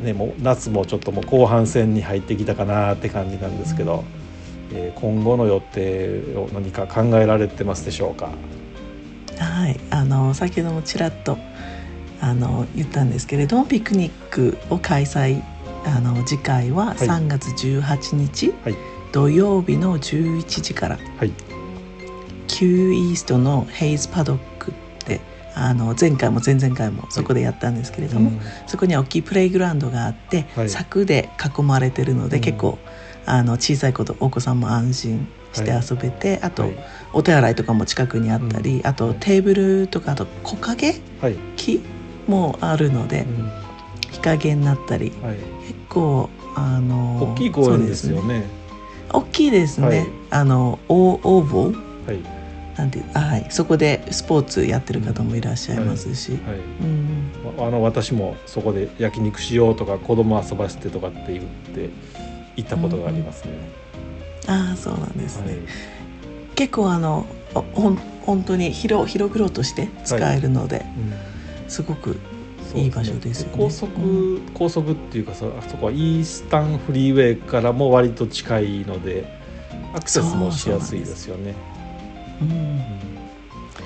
ーね、もう夏もちょっともう後半戦に入ってきたかなって感じなんですけど、えー、今後の予定を何か考えられてますでしょうか？はいあの先ほどもちらっとあの言ったんですけれどもピクニックを開催あの次回は3月18日、はい、土曜日の11時から、はい、キューイーストのヘイズパドックあの前回も前々回もそこでやったんですけれども、はいそこには大きいプレイグラウンドがあって、はい、柵で囲まれてるので、結構あの小さい子とお子さんも安心して遊べて、あと、お手洗いとかも近くにあったり、あとテーブルとかあと木陰、木もあるので、日陰になったり、結構あの大きい公園ですよね。大きいですね。あのオーボー、なんてはい、そこでスポーツやってる方もいらっしゃいますし、はい。はい。うん、あの私もそこで焼肉しようとか子供遊ばせてとかって言って行ったことがありますね。うん、ああそうなんですね。はい、結構あのほん本当に広広々として使えるので、うん、すごくいい場所ですよね。高速、高速っていうかそそこはイースタンフリーウェイからも割と近いのでアクセスもしやすいですよね。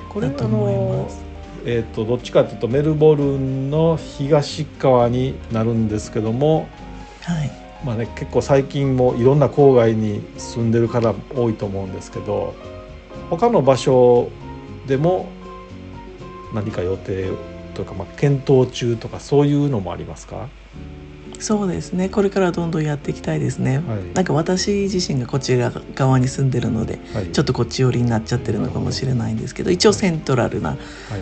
これはあのえーと、どっちかというとメルボルンの東側になるんですけども、はい。まあね、結構最近もいろんな郊外に住んでる方多いと思うんですけど他の場所でも何か予定というか、まあ、検討中とかそういうのもありますか？そうですね。これからどんどんやっていきたいですね、はい、なんか私自身がこちら側に住んでるので、はい、ちょっとこっち寄りになっちゃってるのかもしれないんですけど一応セントラルな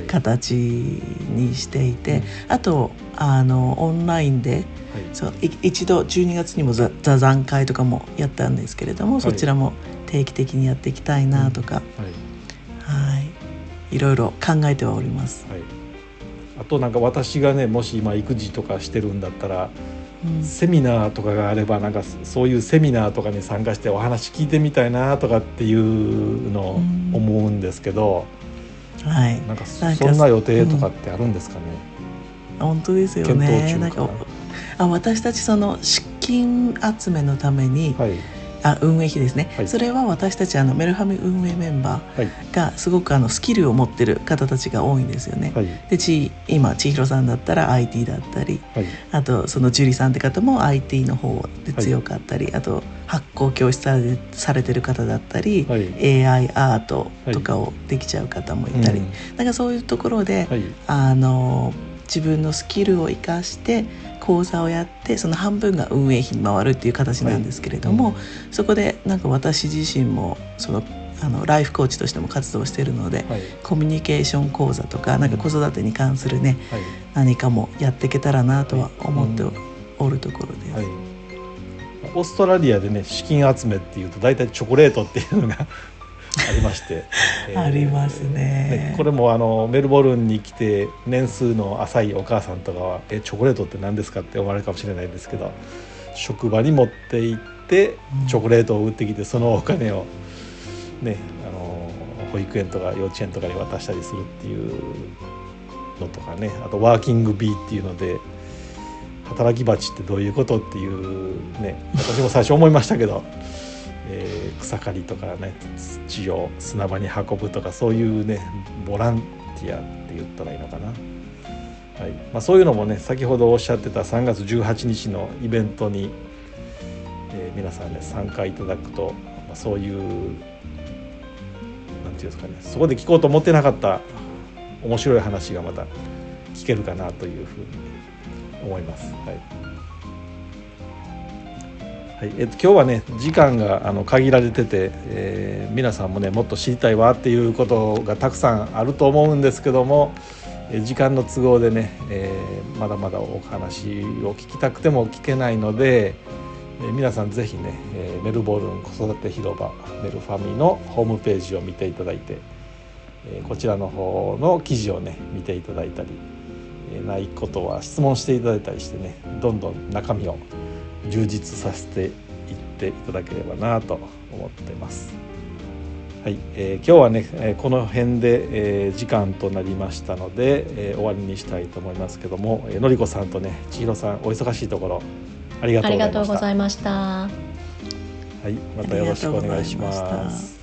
形にしていて、はい、あとあのオンラインで、そう一度12月にも座談会とかもやったんですけれども、そちらも定期的にやっていきたいなとか、はい。い。ろいろ考えてはおります。あとなんか私がねもし今育児とかしてるんだったらセミナーとかがあればなんかそういうセミナーとかに参加してお話聞いてみたいなとかっていうのを思うんですけど、はい、なんかそんな予定とかってあるんですかね、うん、本当ですよね。あ私たちその金集めのために、はいあ運営費ですね、はい。それは私たちあのメルハミ運営メンバはい。ーがすごくあのスキルを持ってる方たちが多いんですよね。はい。でち今千尋さんだったら IT だったりはい。あとその樹里さんって方も IT の方で強かったり、あと発行教室されてる方だったり、はい。AI アートとかをできちゃう方もいたり、うん。なんかそういうところで、はい。あの自分のスキルを生かして講座をやってその半分が運営費に回るっていう形なんですけれども、はい。そこでなんか私自身もそのあのライフコーチとしても活動しているので、はい。コミュニケーション講座とかなんか子育てに関するねはい。何かもやっていけたらなとは思ってうん。おるところで。す。はい、オーストラリアでね資金集めっていうと大体チョコレートっていうのがありまして、ありますねこれもあのメルボルンに来て年数の浅いお母さんとかは「えチョコレートって何ですか?」って思われるかもしれないですけど職場に持って行ってうん。チョコレートを売ってきてそのお金をねあの保育園とか幼稚園とかに渡したりするっていうのとかねあとワーキングビーっていうので働き蜂ってどういうことっていうね私も最初思いましたけど、えー草刈りとかね土を砂場に運ぶとかそういうねボランティアって言ったらいいのかな、はい。まあ、そういうのもね先ほどおっしゃってた3月18日のイベントに、えー皆さんね参加いただくと、まあ、そういうなんていうんですかねそこで聞こうと思ってなかった面白い話がまた聞けるかなというふうに思います。はい。はい。えっと、今日はね時間があの限られてて、えー皆さんもねもっと知りたいわっていうことがたくさんあると思うんですけども、時間の都合でね、えーまだまだお話を聞きたくても聞けないので、えー皆さんぜひね、えメルボルン子育て広場メルファミのホームページを見ていただいて、えこちらの方の記事をね見ていただいたり、えないことは質問していただいたりしてねどんどん中身を充実させていっていただければなと思ってます。はい、えー今日はね、えーこの辺で、えー時間となりましたので、えー終わりにしたいと思いますけども、えーのりこさんとね千尋さんお忙しいところありがとううございました。ございました。はい、またよろしくお願いし。ます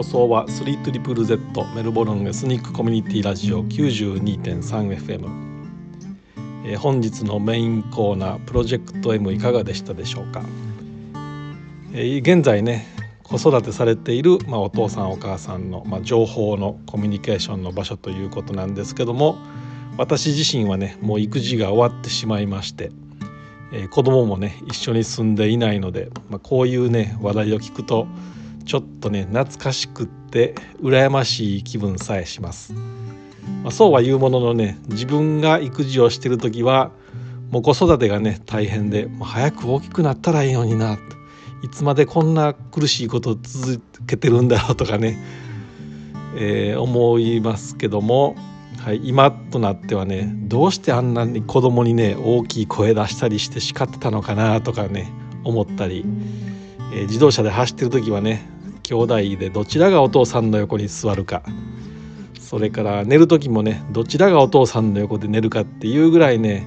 放送は 3ZZZ メルボルンエスニックコミュニティラジオ 92.3FM え本日のメインコーナープロジェクト M いかがでしたでしょうか、え現在ね子育てされている、まあ、お父さんお母さんの、まあ、情報のコミュニケーションの場所ということなんですけども私自身はねもう育児が終わってしまいまして、えー子供もね一緒に住んでいないので、まあ、こういうね話題を聞くとちょっとね懐かしくって羨ましい気分さえします、まあ、そうは言うもののね自分が育児をしてる時はもう子育てがね大変でもう早く大きくなったらいいのにないつまでこんな苦しいことを続けてるんだろうとかね、えー思いますけども、はい、今となってはねどうしてあんなに子供にね大きい声出したりして叱ってたのかなとかね思ったり、えー自動車で走ってる時はね兄弟でどちらがお父さんの横に座るかそれから寝る時もねどちらがお父さんの横で寝るかっていうぐらいね、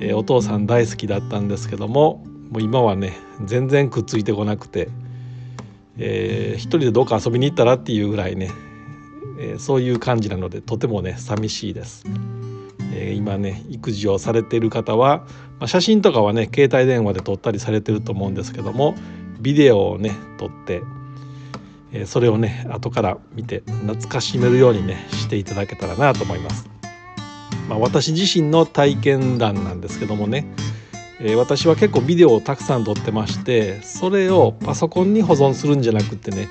えーお父さん大好きだったんですけどももう今はね全然くっついてこなくて、えー一人でどっか遊びに行ったらっていうぐらいね、えーそういう感じなのでとてもね寂しいです。え今ね育児をされている方は、まあ、写真とかはね携帯電話で撮ったりされてると思うんですけどもビデオをね撮って、えーそれをね後から見て懐かしめるようにねしていただけたらなと思います。まあ、私自身の体験談なんですけどもね、えー私は結構ビデオをたくさん撮ってましてそれをパソコンに保存するんじゃなくてね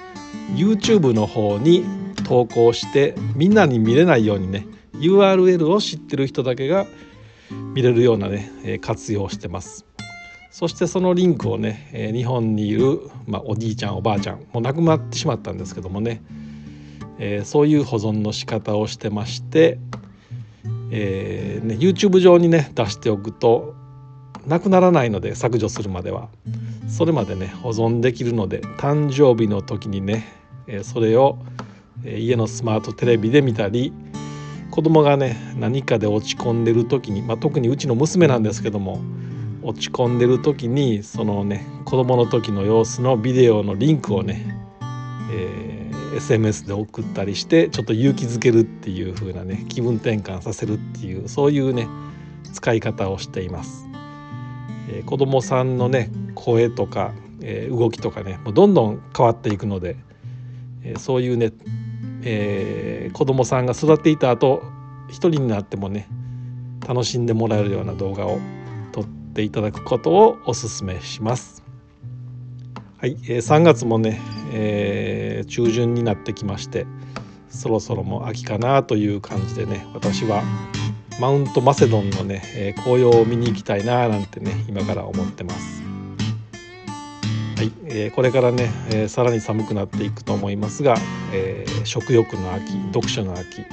YouTube の方に投稿してみんなに見れないようにね URL を知ってる人だけが見れるようなね、活用をしてます。そしてそのリンクをね、日本にいる、まあ、おじいちゃんおばあちゃんもう亡くなってしまったんですけどもね、えー、そういう保存の仕方をしてまして、えーね、YouTube 上にね出しておくとなくならないので削除するまでは。それまでね保存できるので誕生日の時にね、えー、それを、家のスマートテレビで見たり子供がね何かで落ち込んでる時に、まあ、特にうちの娘なんですけども落ち込んでる時にそのね子供の時の様子のビデオのリンクをね、えー、SMS で送ったりしてちょっと勇気づけるっていう風なね気分転換させるっていうそういうね使い方をしています。えー、子供さんのね声とか、えー、動きとかねもうどんどん変わっていくので、えー、そういうね、えー、子供さんが育っていた後一人になってもね楽しんでもらえるような動画をていただくことをおすすめします。はい、えー、3月もね、えー、中旬になってきましてそろそろも秋かなという感じでね私はマウントマセドンのね、えー、紅葉を見に行きたいななんてね今から思ってます。はい、えー、これからね、えー、さらに寒くなっていくと思いますが、えー、食欲の秋読書の秋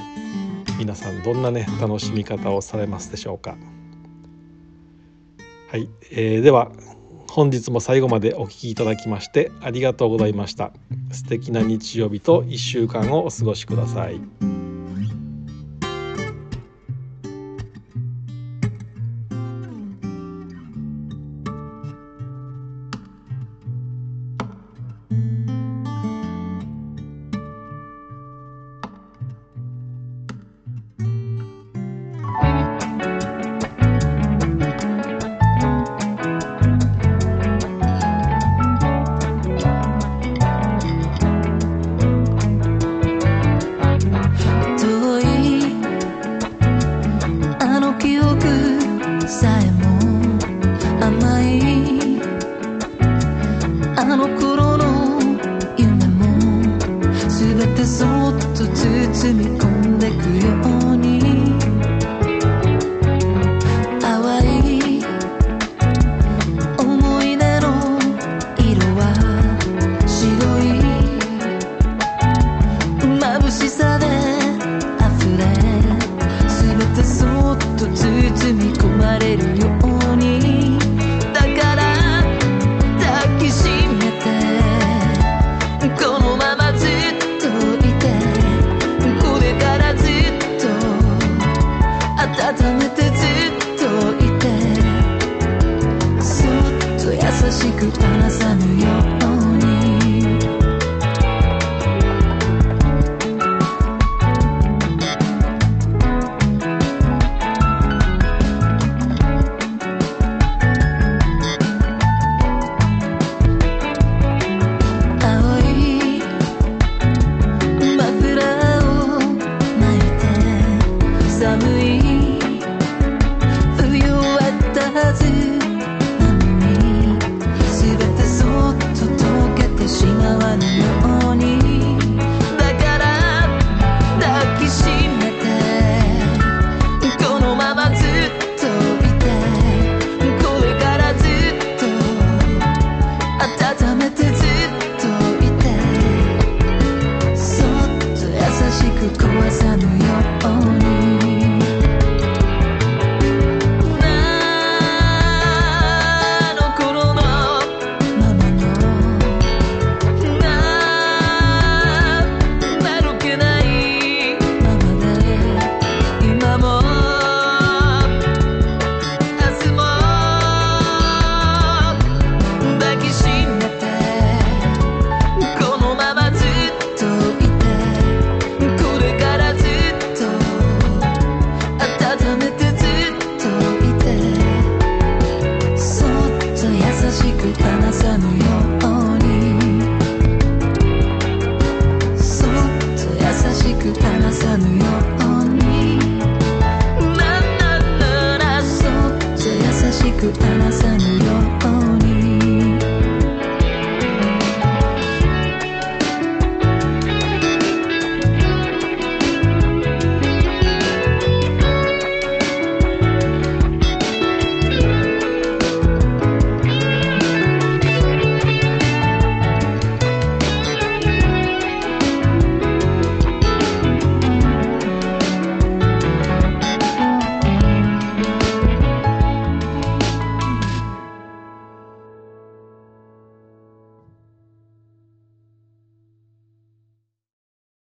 皆さんどんなね楽しみ方をされますでしょうか。はい、えー、では本日も最後までお聴きいただきましてありがとうございました素敵な日曜日と1週間をお過ごしください。